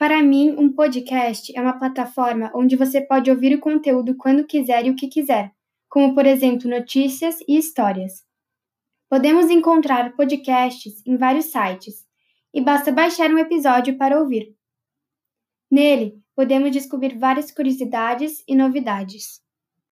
Para mim, um podcast é uma plataforma onde você pode ouvir o conteúdo quando quiser e o que quiser, como por exemplo notícias e histórias. Podemos encontrar podcasts em vários sites e basta baixar um episódio para ouvir. Nele, podemos descobrir várias curiosidades e novidades.